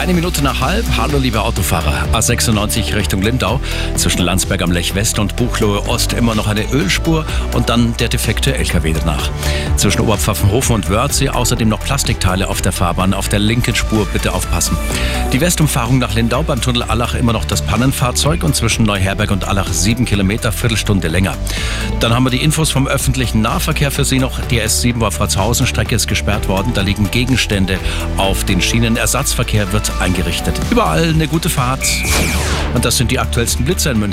Eine Minute nach halb. Hallo, liebe Autofahrer. A96 Richtung Lindau. Zwischen Landsberg am Lech West und Buchloe Ost immer noch eine Ölspur und dann der defekte LKW danach. Zwischen Oberpfaffenhofen und Wörthsee außerdem noch Plastikteile auf der Fahrbahn. Auf der linken Spur bitte aufpassen. Die Westumfahrung nach Lindau beim Tunnel Allach immer noch das Pannenfahrzeug und zwischen Neuherberg und Allach sieben Kilometer, Viertelstunde länger. Dann haben wir die Infos vom öffentlichen Nahverkehr für Sie noch. Die S7 Wolfratshausen Strecke ist gesperrt worden. Da liegen Gegenstände auf den Schienen. Ersatzverkehr wird eingerichtet. Überall eine gute Fahrt. Und das sind die aktuellsten Blitzer in München.